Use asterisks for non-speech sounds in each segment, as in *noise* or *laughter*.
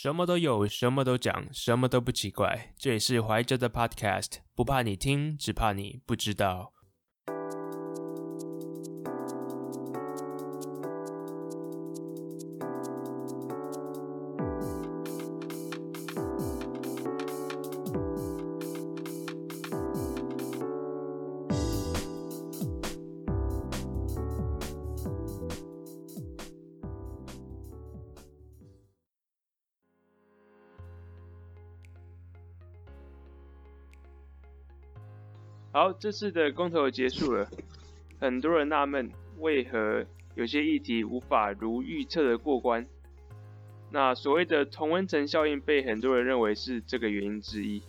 什么都有，什么都讲，什么都不奇怪。这里是怀哲的 Podcast，不怕你听，只怕你不知道。好，这次的公投结束了，很多人纳闷为何有些议题无法如预测的过关。那所谓的同温层效应被很多人认为是这个原因之一。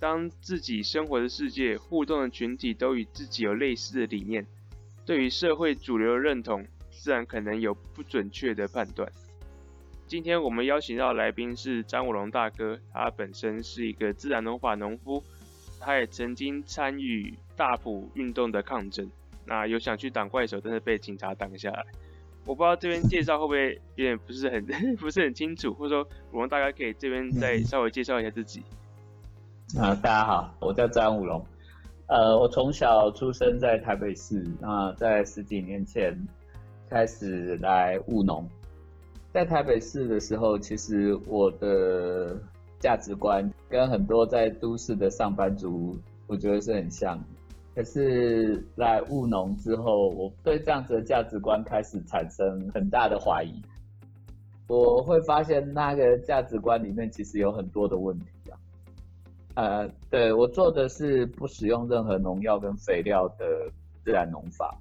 当自己生活的世界、互动的群体都与自己有类似的理念，对于社会主流的认同，自然可能有不准确的判断。今天我们邀请到来宾是张武龙大哥，他本身是一个自然农法农夫。他也曾经参与大埔运动的抗争，那有想去挡怪手，但是被警察挡下来。我不知道这边介绍会不会有点不是很 *laughs* 不是很清楚，或者说我们大概可以这边再稍微介绍一下自己。啊，大家好，我叫张武龙。呃，我从小出生在台北市，那在十几年前开始来务农。在台北市的时候，其实我的价值观跟很多在都市的上班族，我觉得是很像。可是在务农之后，我对这样子的价值观开始产生很大的怀疑。我会发现那个价值观里面其实有很多的问题啊。呃，对我做的是不使用任何农药跟肥料的自然农法，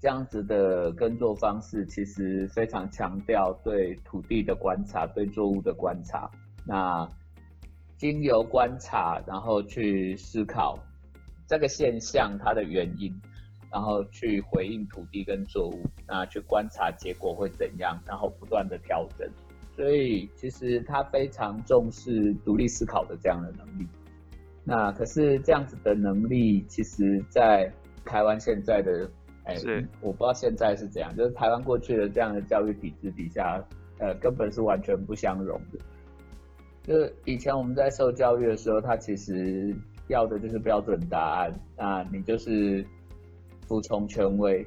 这样子的耕作方式其实非常强调对土地的观察，对作物的观察。那经由观察，然后去思考这个现象它的原因，然后去回应土地跟作物，那去观察结果会怎样，然后不断的调整。所以其实他非常重视独立思考的这样的能力。那可是这样子的能力，其实在台湾现在的，哎，我不知道现在是怎样，就是台湾过去的这样的教育体制底下，呃，根本是完全不相容的。就是以前我们在受教育的时候，他其实要的就是标准答案，那你就是服从权威，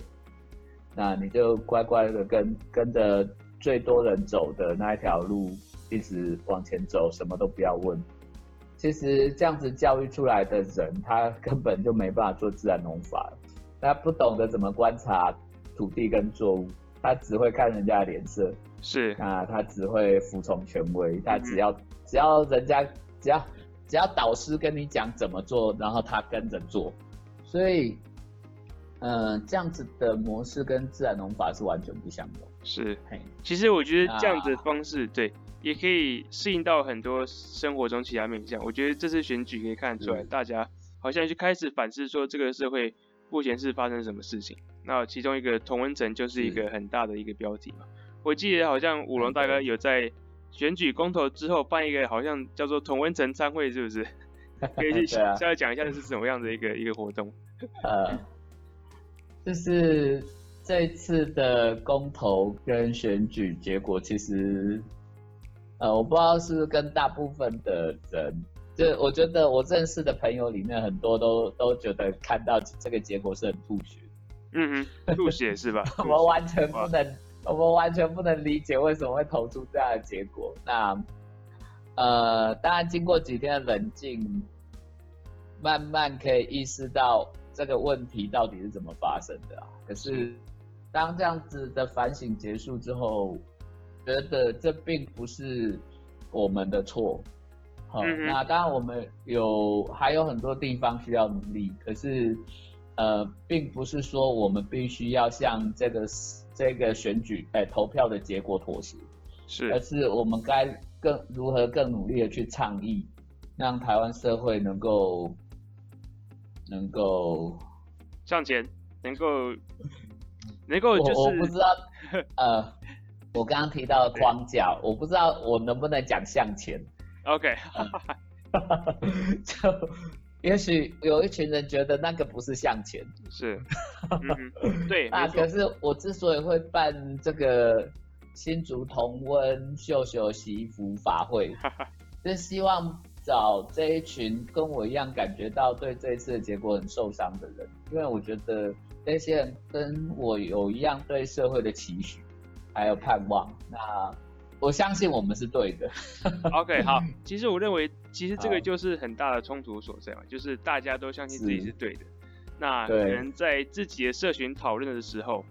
那你就乖乖的跟跟着最多人走的那一条路一直往前走，什么都不要问。其实这样子教育出来的人，他根本就没办法做自然农法，他不懂得怎么观察土地跟作物，他只会看人家的脸色，是啊，他只会服从权威，他只要。只要人家只要只要导师跟你讲怎么做，然后他跟着做，所以，嗯，这样子的模式跟自然农法是完全不相同。是，其实我觉得这样子的方式，对，也可以适应到很多生活中其他面向。我觉得这次选举可以看得出来，大家好像就开始反思说，这个社会目前是发生什么事情。那其中一个同温层就是一个很大的一个标题嘛。我记得好像五龙大哥有在。选举公投之后办一个好像叫做同温层参会，是不是？*laughs* 可以去稍微讲一下这是什么样的一个一个活动？呃，就是这次的公投跟选举结果，其实呃，我不知道是跟大部分的人，就我觉得我认识的朋友里面很多都都觉得看到这个结果是很吐血。嗯嗯，吐血是吧？*laughs* 我完全不能。我们完全不能理解为什么会投出这样的结果。那，呃，当然经过几天的冷静，慢慢可以意识到这个问题到底是怎么发生的啊。可是，当这样子的反省结束之后，觉得这并不是我们的错。好，那当然我们有还有很多地方需要努力。可是，呃，并不是说我们必须要像这个。这个选举哎，投票的结果妥协，是，而是我们该更如何更努力的去倡议，让台湾社会能够能够向前，能够 *laughs* 能够就是我不知道，*laughs* 呃，我刚刚提到的框架，我不知道我能不能讲向前，OK，*laughs* 就。也许有一群人觉得那个不是向前，是，*laughs* 对。那可是我之所以会办这个新竹同温秀秀祈福法会，是希望找这一群跟我一样感觉到对这一次的结果很受伤的人，因为我觉得那些人跟我有一样对社会的期许，还有盼望。那我相信我们是对的。*laughs* OK，好，其实我认为，其实这个就是很大的冲突所在嘛，就是大家都相信自己是。是对的，那可能在自己的社群讨论的时候，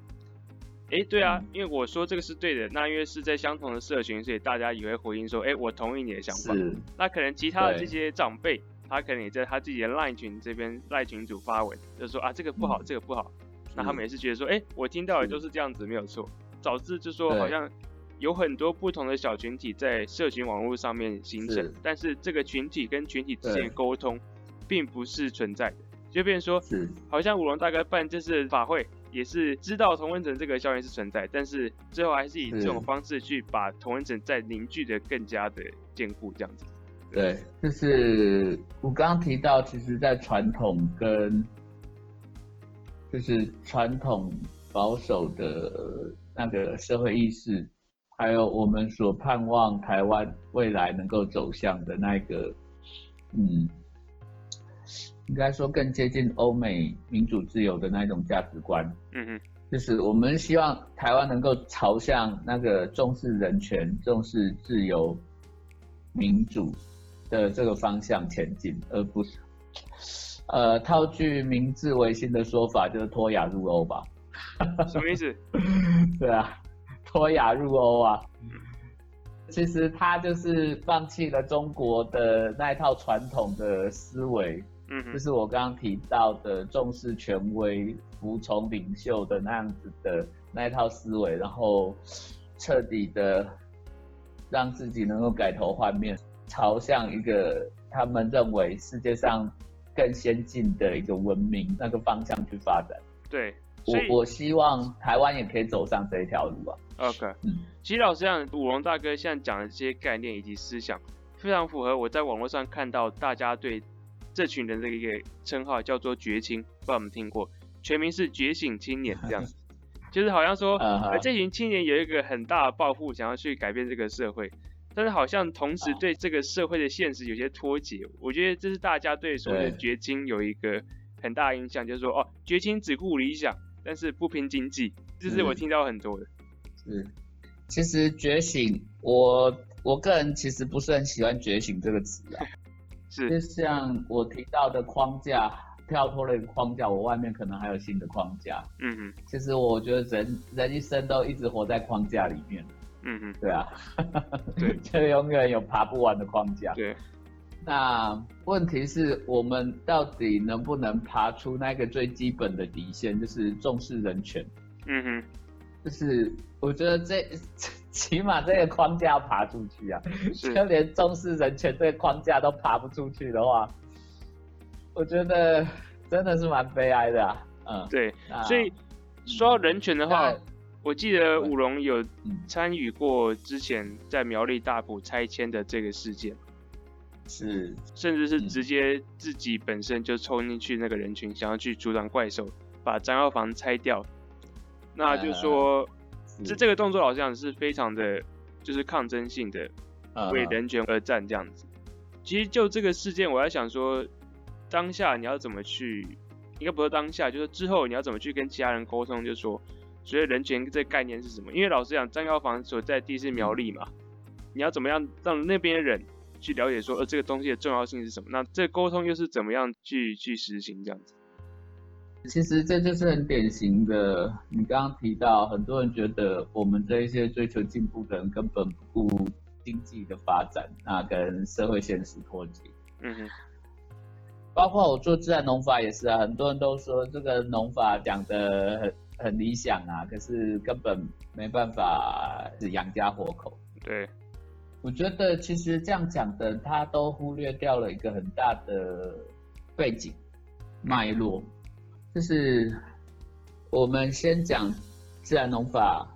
诶，对啊，嗯。因为我说这个是对的，那因为是在相同的社群，所以大家也会回应说，哎，我同意你的想法。那可能其他的这些长辈，他可能也在他自己的 LINE 群这边 LINE 群主发文，就说啊这个不好，嗯。这个不好。那他们也是觉得说，哎、我听到的都是这样子，没有错。导致就说好像有很多不同的小群体在社群网络上面形成是，但是这个群体跟群体之间的沟通并不是存在的，就变成说，是，好像五龙大哥办这次法会，也是知道同温层这个效应是存在，但是最后还是以这种方式去把同温层再凝聚的更加的坚固，这样子。对，就是我刚刚提到，其实，在传统跟就是传统保守的那个社会意识，还有我们所盼望台湾未来能够走向的那个，嗯，应该说更接近欧美民主自由的那种价值观。嗯哼，就是我们希望台湾能够朝向那个重视人权、重视自由、民主的这个方向前进，而不是，呃，套句明治维新的说法，就是脱亚入欧吧？*laughs* 什么意思？对啊，脱亚入欧啊。其实他就是放弃了中国的那一套传统的思维，嗯，就是我刚刚提到的重视权威、服从领袖的那样子的那一套思维，然后彻底的让自己能够改头换面，朝向一个他们认为世界上更先进的一个文明那个方向去发展。对，我我希望台湾也可以走上这一条路啊。OK，嗯其实老实讲，武龙大哥现在讲的这些概念以及思想，非常符合我在网络上看到大家对这群人的一个称号，叫做绝青，不知道有没有听过？全名是觉醒青年，这样子，*laughs* 就是好像说，嗯哼呃，这群青年有一个很大的抱负，想要去改变这个社会，但是好像同时啊对这个社会的现实有些脱节。我觉得这是大家对所谓的对觉青有一个很大的印象，就是说，哦，绝青只顾理想，但是不拼经济，这是我嗯听到很多的。是，其实觉醒，我我个人其实不是很喜欢“觉醒”这个词啊。*laughs* 是就像我提到的框架，跳脱了一个框架，我外面可能还有新的框架。嗯哼，其实我觉得人人一生都一直活在框架里面，嗯哼，对啊，对 *laughs* 就永远有爬不完的框架。对，那问题是我们到底能不能爬出那个最基本的底线，就是重视人权。嗯哼，就是我觉得这 *laughs* 起码这个框架要爬出去啊，就连重视人权这个框架都爬不出去的话，我觉得真的是蛮悲哀的啊。嗯，对，所以说到人权的话，我记得武龙有嗯。参与过之前在苗栗大埔拆迁的这个事件，是甚至是嗯直接自己本身就冲进去那个人群，想要去阻挡怪兽，把张药房拆掉。那就说，是这这个动作老实讲是非常的，就是抗争性的，嗯为人权而战这样子。其实就这个事件，我在想说，当下你要怎么去，应该不是当下，就是之后你要怎么去跟其他人沟通，就是说，所谓人权这个概念是什么？因为老实讲，张药房所在地是苗栗嘛，你要怎么样让那边的人去了解说，呃，这个东西的重要性是什么？那这个沟通又是怎么样去去实行这样子？其实这就是很典型的，你刚刚提到，很多人觉得我们这一些追求进步的人根本不顾经济的发展，那跟社会现实脱节。嗯哼，包括我做自然农法也是啊，很多人都说这个农法讲的很很理想啊，可是根本没办法养家活口。对，我觉得其实这样讲的，他都忽略掉了一个很大的背景脉络，就是我们先讲自然农法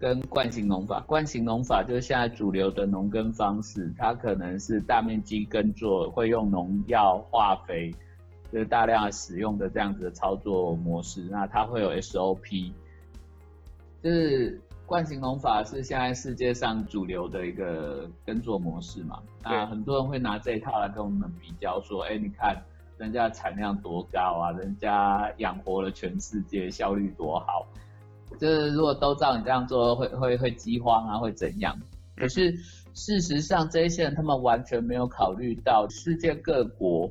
跟惯性农法。惯性农法就是现在主流的农耕方式，它可能是大面积耕作，会用农药、化肥，就是大量使用的这样子的操作模式。那它会有 SOP，就是惯性农法是现在世界上主流的一个耕作模式嘛？那很多人会拿这一套来跟我们比较，说，哎，你看人家产量多高啊，人家养活了全世界，效率多好。就是如果都照你这样做，会会会饥荒啊，会怎样？可是事实上，这些人他们完全没有考虑到世界各国。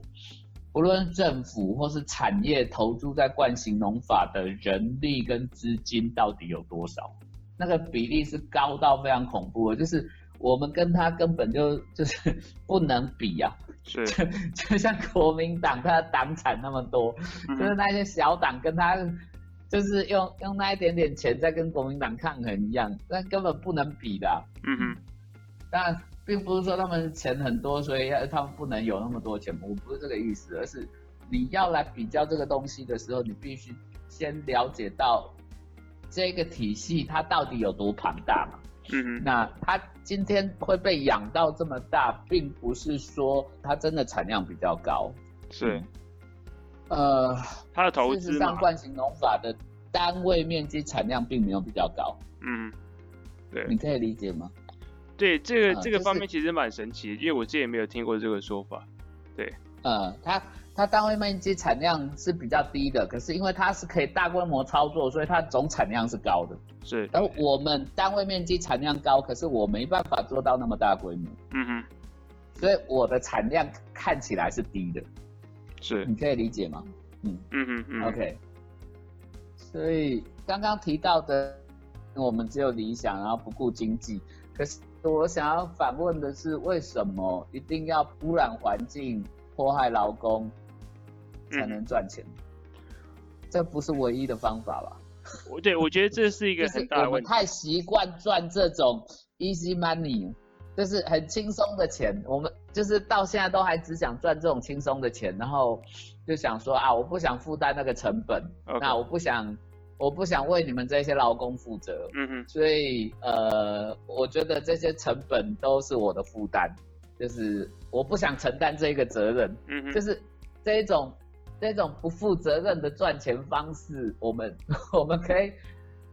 不论政府或是产业投注在惯性农法的人力跟资金到底有多少？那个比例是高到非常恐怖的，就是我们跟他根本就就是 *laughs* 不能比啊。是，就就像国民党，他的党产那么多，就是那些小党跟他就是用用那一点点钱在跟国民党抗衡一样，那根本不能比的。嗯哼，但。并不是说他们钱很多，所以他们不能有那么多钱，我不是这个意思，而是你要来比较这个东西的时候，你必须先了解到这个体系它到底有多庞大嘛。嗯那它今天会被养到这么大，并不是说它真的产量比较高。是。呃，它的投资事实上，惯性农法的单位面积产量并没有比较高。嗯，对。你可以理解吗？对这个这个方面其实蛮神奇，因为我之前没有听过这个说法。对，呃，它它单位面积产量是比较低的，可是因为它是可以大规模操作，所以它总产量是高的。是，而我们单位面积产量高，可是我没办法做到那么大规模。嗯哼，所以我的产量看起来是低的。是，你可以理解吗？嗯嗯嗯嗯。OK。所以刚刚提到的，我们只有理想，然后不顾经济，可是。我想要反问的是，为什么一定要污染环境、迫害劳工才能赚钱？这不是唯一的方法吧？我对我觉得这是一个 *laughs* 很大的问题。太习惯赚这种 easy money，就是很轻松的钱。我们就是到现在都还只想赚这种轻松的钱，然后就想说啊，我不想负担那个成本，那我不想。我不想为你们这些劳工负责，嗯嗯，所以呃，我觉得这些成本都是我的负担，就是我不想承担这个责任，嗯嗯，就是这一种这种不负责任的赚钱方式，我们 *laughs* 我们可以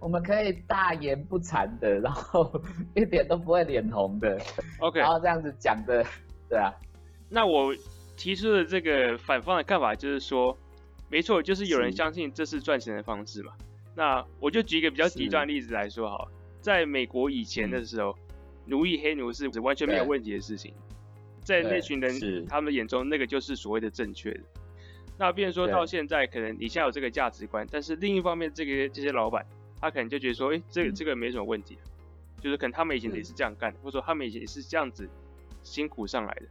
我们可以大言不惭的，然后一点都不会脸红的，OK，然后这样子讲的，对啊，那我提出的这个反方的看法就是说，没错，就是有人相信这是赚钱的方式嘛。那我就举一个比较极端的例子来说好，在美国以前的时候，奴役黑奴是完全没有问题的事情，在那群人他们眼中，那个就是所谓的正确的。那变说到现在，可能你现在有这个价值观，但是另一方面，这个这些老板他可能就觉得说，哎，这个这个没什么问题，就是可能他们以前也是这样干，或者说他们以前也是这样子辛苦上来的。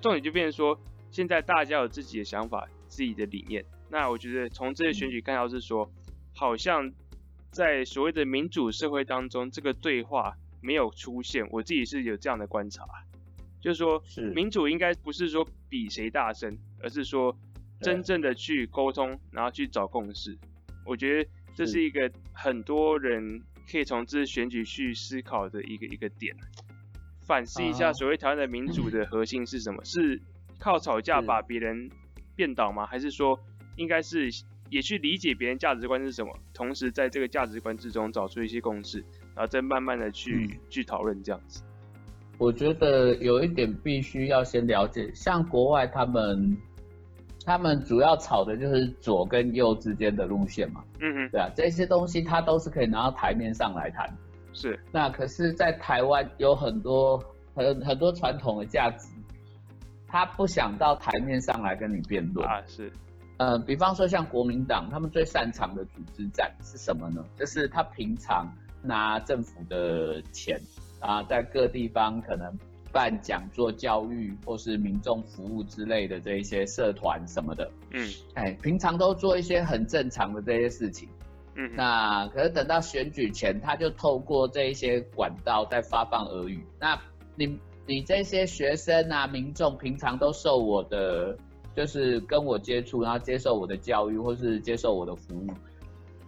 重点就变成说，现在大家有自己的想法、自己的理念。那我觉得从这些选举看到是说。好像在所谓的民主社会当中，这个对话没有出现。我自己是有这样的观察，就是说，民主应该不是说比谁大声，而是说真正的去沟通，然后去找共识。我觉得这是一个很多人可以从这次选举去思考的一个一个点，反思一下所谓台湾的民主的核心是什么？*laughs* 是靠吵架把别人变倒吗？还是说应该是？也去理解别人价值观是什么，同时在这个价值观之中找出一些共识，然后再慢慢的去去讨论这样子。我觉得有一点必须要先了解，像国外他们，他们主要吵的就是左跟右之间的路线嘛。嗯嗯，对啊，这些东西它都是可以拿到台面上来谈。是。那可是，在台湾有很多很很多传统的价值，他不想到台面上来跟你辩论啊，是。呃，比方说像国民党，他们最擅长的组织战是什么呢？就是他平常拿政府的钱啊，在各地方可能办讲座、教育或是民众服务之类的这一些社团什么的，嗯，哎，平常都做一些很正常的这些事情，嗯，那可是等到选举前，他就透过这一些管道在发放俄语。那你你这些学生啊，民众平常都受我的。就是跟我接触，然后接受我的教育，或是接受我的服务，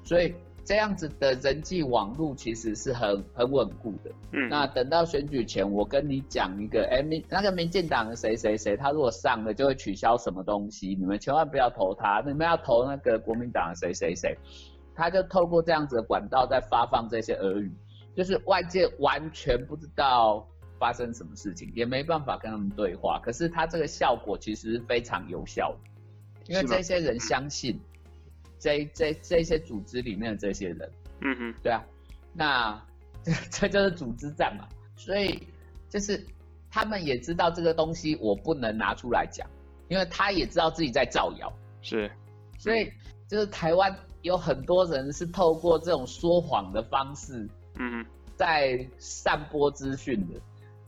所以这样子的人际网络其实是很很稳固的。嗯，那等到选举前，我跟你讲一个，哎，民那个民进党的谁谁谁，他如果上了就会取消什么东西，你们千万不要投他，你们要投那个国民党的谁谁谁，他就透过这样子的管道在发放这些俄语。就是外界完全不知道发生什么事情，也没办法跟他们对话。可是他这个效果其实非常有效的，因为这些人相信这这这些组织里面的这些人，嗯哼，对啊，那这这就是组织战嘛，所以就是他们也知道这个东西我不能拿出来讲，因为他也知道自己在造谣，是，所以就是台湾有很多人是透过这种说谎的方式嗯哼，在散播资讯的。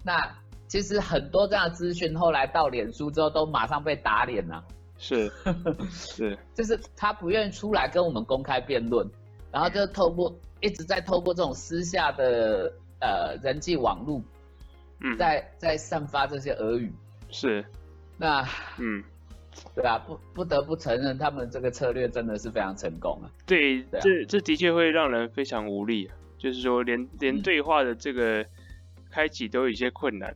那其实很多这样的资讯后来到脸书之后都马上被打脸了、是是，*laughs* 就是他不愿意出来跟我们公开辩论，然后就透过一直在透过这种私下的呃人际网络，嗯，在在散发这些俄语。是，那嗯，对啊，不不得不承认，他们这个策略真的是非常成功啊。对，对啊这这的确会让人非常无力、啊，就是说连连嗯对话的这个开启都有一些困难。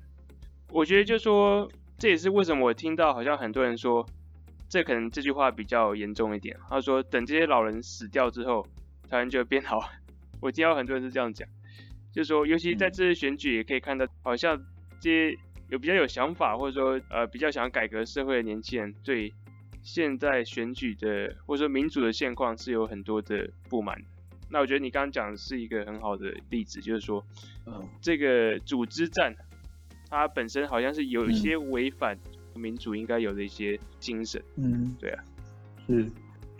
我觉得就说这也是为什么我听到好像很多人说，这可能这句话比较严重一点。他说等这些老人死掉之后，台湾就会变好。*laughs* 我听到很多人是这样讲，就是说尤其在嗯这次选举也可以看到，好像这些有比较有想法或者说呃比较想要改革社会的年轻人对现在选举的或者说民主的现况是有很多的不满。那我觉得你刚刚讲的是一个很好的例子，就是说嗯这个组织战，它本身好像是有一嗯些违反民主应该有的一些精神。嗯，对啊，是。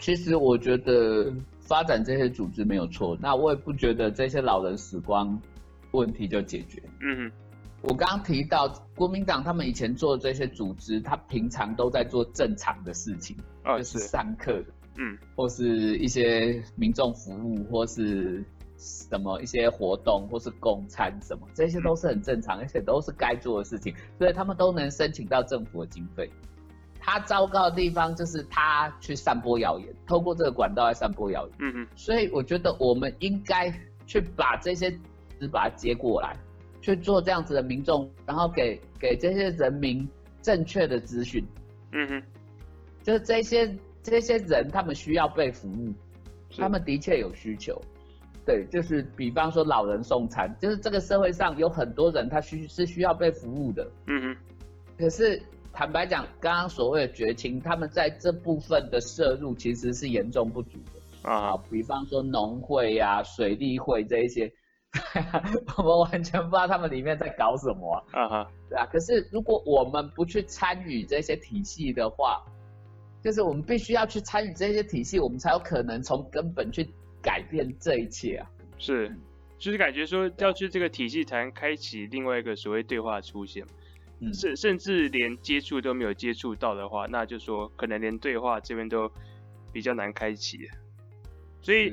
其实我觉得发展这些组织没有错，那我也不觉得这些老人死光问题就解决。嗯哼，我刚刚提到国民党他们以前做的这些组织，他平常都在做正常的事情，啊就是是，上课，嗯或是一些民众服务，或是什么一些活动，或是供餐什么，这些都是很正常，而且都是该做的事情，所以他们都能申请到政府的经费。他糟糕的地方就是他去散播谣言，透过这个管道来散播谣言。嗯嗯，所以我觉得我们应该去把这些只把它接过来，去做这样子的民众，然后给给这些人民正确的资讯，嗯哼，就是这些这些人他们需要被服务，他们的确有需求。对，就是比方说老人送餐，就是这个社会上有很多人他需是需要被服务的，嗯哼，可是坦白讲，刚刚所谓的绝情，他们在这部分的摄入其实是严重不足的。啊啊，，比方说农会呀、水利会这一些，*laughs* 我们完全不知道他们里面在搞什么啊，啊哈，对啊。可是如果我们不去参与这些体系的话，就是我们必须要去参与这些体系，我们才有可能从根本去改变这一切啊。是，就是感觉说要去这个体系才能开启另外一个所谓对话出现，嗯甚甚至连接触都没有接触到的话，那就说可能连对话这边都比较难开启。所以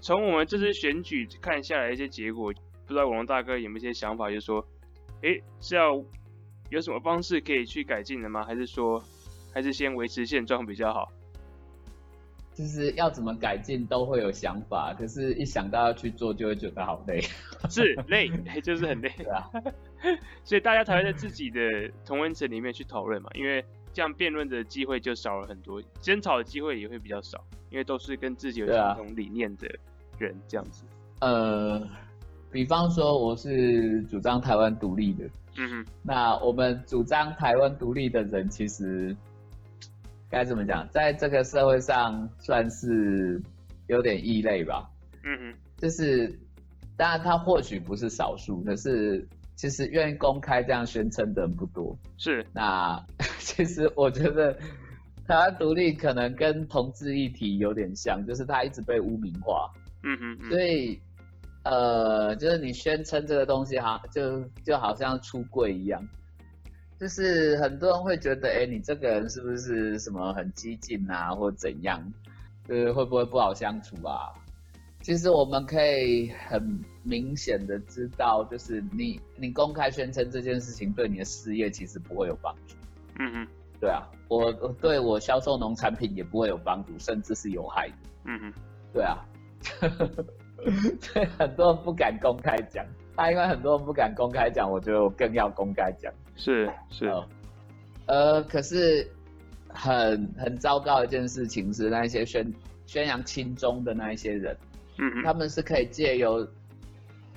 从我们这次选举看下来一些结果，不知道广龙大哥有没有一些想法，就是说，诶，是要有什么方式可以去改进的吗？还是说，还是先维持现状比较好？就是要怎么改进都会有想法，可是一想到要去做，就会觉得好累，*laughs* 是累，就是很累。对啊，*laughs* 所以大家才会在自己的同温层里面去讨论嘛，因为这样辩论的机会就少了很多，争吵的机会也会比较少，因为都是跟自己有相同理念的人这样子。呃，比方说我是主张台湾独立的，嗯哼，那我们主张台湾独立的人，其实该怎么讲，在这个社会上算是有点异类吧。嗯哼，就是，当然他或许不是少数，可是其实愿意公开这样宣称的人不多。是，那 *laughs* 其实我觉得台湾独立可能跟同志议题有点像，就是他一直被污名化。嗯哼，嗯所以呃，就是你宣称这个东西好，就就好像出柜一样，就是很多人会觉得，哎、你这个人是不是什么很激进啊，或怎样，就是会不会不好相处啊？其实我们可以很明显的知道，就是你你公开宣称这件事情对你的事业其实不会有帮助。嗯嗯，对啊，我我对我销售农产品也不会有帮助，甚至是有害的。嗯嗯，对啊，*laughs* 所以很多人不敢公开讲。他因为很多人不敢公开讲，我觉得我更要公开讲。是是，哦呃，可是很很糟糕的一件事情是，那一些宣宣扬亲中的那一些人，嗯哼，他们是可以借由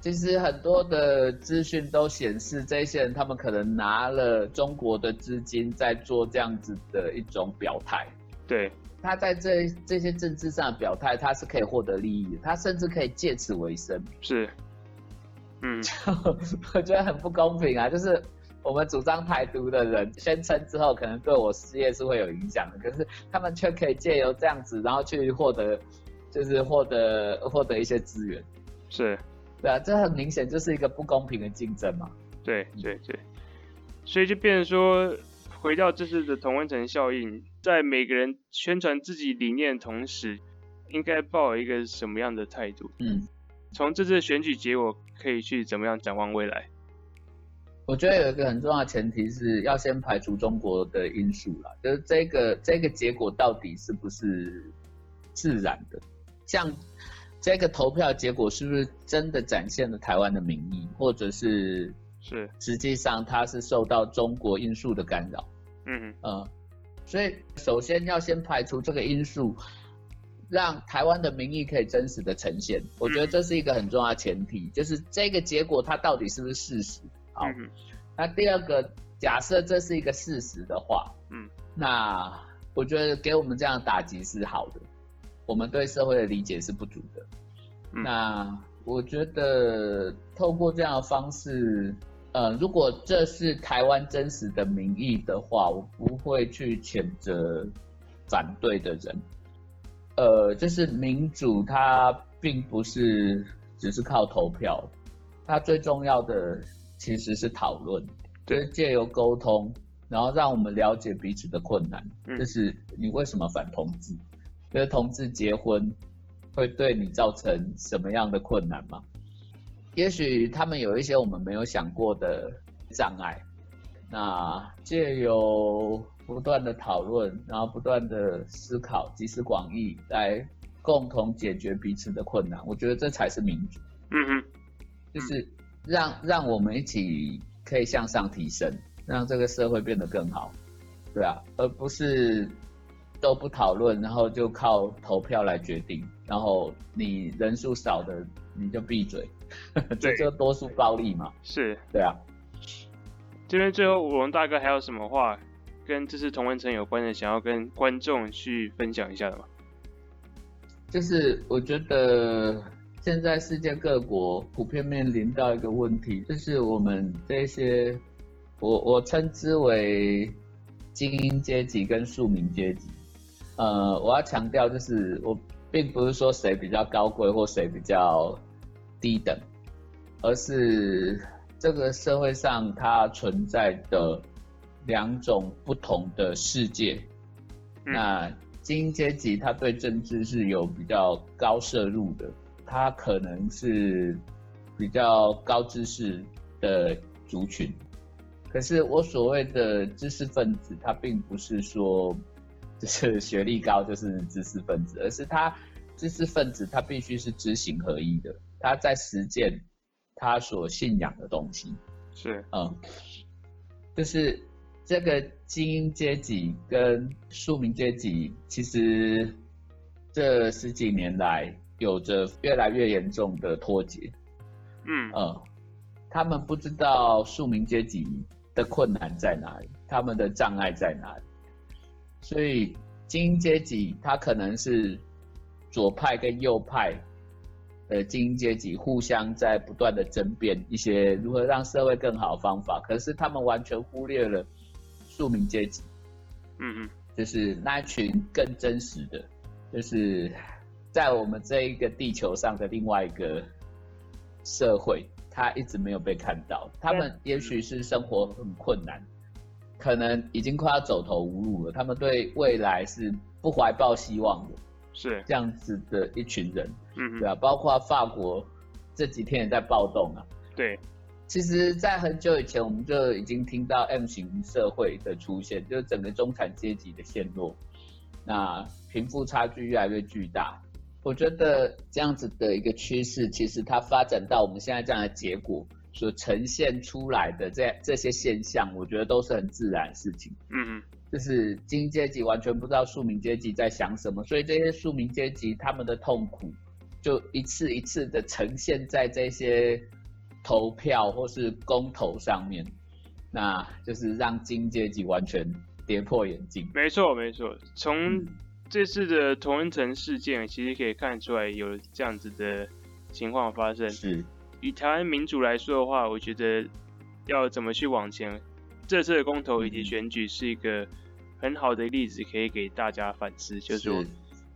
其实很多的资讯都显示，这些人他们可能拿了中国的资金，在做这样子的一种表态。对，他在这这些政治上的表态，他是可以获得利益的，他甚至可以借此为生。是，嗯，就 *laughs* 我觉得很不公平啊！就是我们主张台独的人宣称之后，可能对我事业是会有影响的，可是他们却可以借由这样子，然后去获得，就是获得获得一些资源。是。对啊，这很明显就是一个不公平的竞争嘛。对对对，所以就变成说，回到这次的同温层效应，在每个人宣传自己理念的同时，应该抱一个什么样的态度？嗯，从这次选举结果可以去怎么样展望未来？我觉得有一个很重要的前提是要先排除中国的因素啦，就是这个这个结果到底是不是自然的？像。这个投票结果是不是真的展现了台湾的民意，或者是是实际上它是受到中国因素的干扰？嗯嗯，所以首先要先排除这个因素，让台湾的民意可以真实的呈现。我觉得这是一个很重要的前提，就是这个结果它到底是不是事实？好，那第二个假设这是一个事实的话，嗯，那我觉得给我们这样打击是好的。我们对社会的理解是不足的，那我觉得透过这样的方式，呃，如果这是台湾真实的民意的话，我不会去谴责反对的人。呃，就是民主，它并不是只是靠投票，它最重要的其实是讨论，就是借由沟通，然后让我们了解彼此的困难，就是你为什么反同志。跟同志结婚会对你造成什么样的困难吗？也许他们有一些我们没有想过的障碍。那借由不断的讨论，然后不断的思考，集思广益，来共同解决彼此的困难。我觉得这才是民主。嗯嗯，就是让让我们一起可以向上提升，让这个社会变得更好。对啊，而不是。都不讨论，然后就靠投票来决定，然后你人数少的你就闭嘴，*laughs* 这就多数暴力嘛。是，对啊。这边最后，武龙大哥还有什么话跟这次同文城有关的，想要跟观众去分享一下的吗？就是我觉得现在世界各国普遍面临到一个问题，就是我们这些我我称之为精英阶级跟庶民阶级。呃，我要强调，就是我并不是说谁比较高贵或谁比较低等，而是这个社会上它存在的两种不同的世界。那精英阶级，他对政治是有比较高摄入的，他可能是比较高知识的族群。可是我所谓的知识分子，他并不是说。就是学历高就是知识分子，而是他知识分子他必须是知行合一的，他在实践他所信仰的东西。是，嗯，就是这个精英阶级跟庶民阶级，其实这十几年来有着越来越严重的脱节。嗯，嗯，他们不知道庶民阶级的困难在哪里，他们的障碍在哪里。所以精英阶级，他可能是左派跟右派的精英阶级互相在不断的争辩一些如何让社会更好的方法，可是他们完全忽略了庶民阶级，嗯嗯，就是那群更真实的，就是在我们这一个地球上的另外一个社会，他一直没有被看到，他们也许是生活很困难。可能已经快要走投无路了，他们对未来是不怀抱希望的，是。这样子的一群人，嗯，对啊，包括法国这几天也在暴动啊，对，其实，在很久以前我们就已经听到 M 型社会的出现，就是整个中产阶级的陷落，那贫富差距越来越巨大，我觉得这样子的一个趋势，其实它发展到我们现在这样的结果。所呈现出来的这这些现象，我觉得都是很自然的事情。嗯嗯，就是精英阶级完全不知道庶民阶级在想什么，所以这些庶民阶级他们的痛苦，就一次一次的呈现在这些投票或是公投上面，那就是让金阶级完全跌破眼镜。没错，没错。从这次的同仁城事件，其实可以看出来有这样子的情况发生。是。以台湾民主来说的话，我觉得要怎么去往前，这次的公投以及选举是一个很好的例子，可以给大家反思，就是说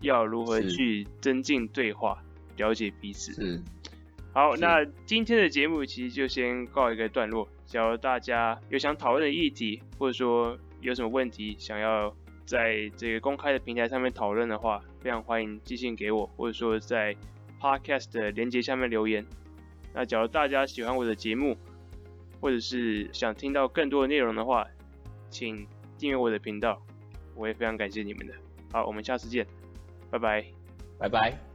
要如何去增进对话，了解彼此。是。好，那今天的节目其实就先告一个段落。假如大家有想讨论的议题，或者说有什么问题想要在这个公开的平台上面讨论的话，非常欢迎寄信给我，或者说在 Podcast 的连接下面留言。那假如大家喜欢我的节目，或者是想听到更多的内容的话，请订阅我的频道，我也非常感谢你们的。好，我们下次见，拜拜，拜拜。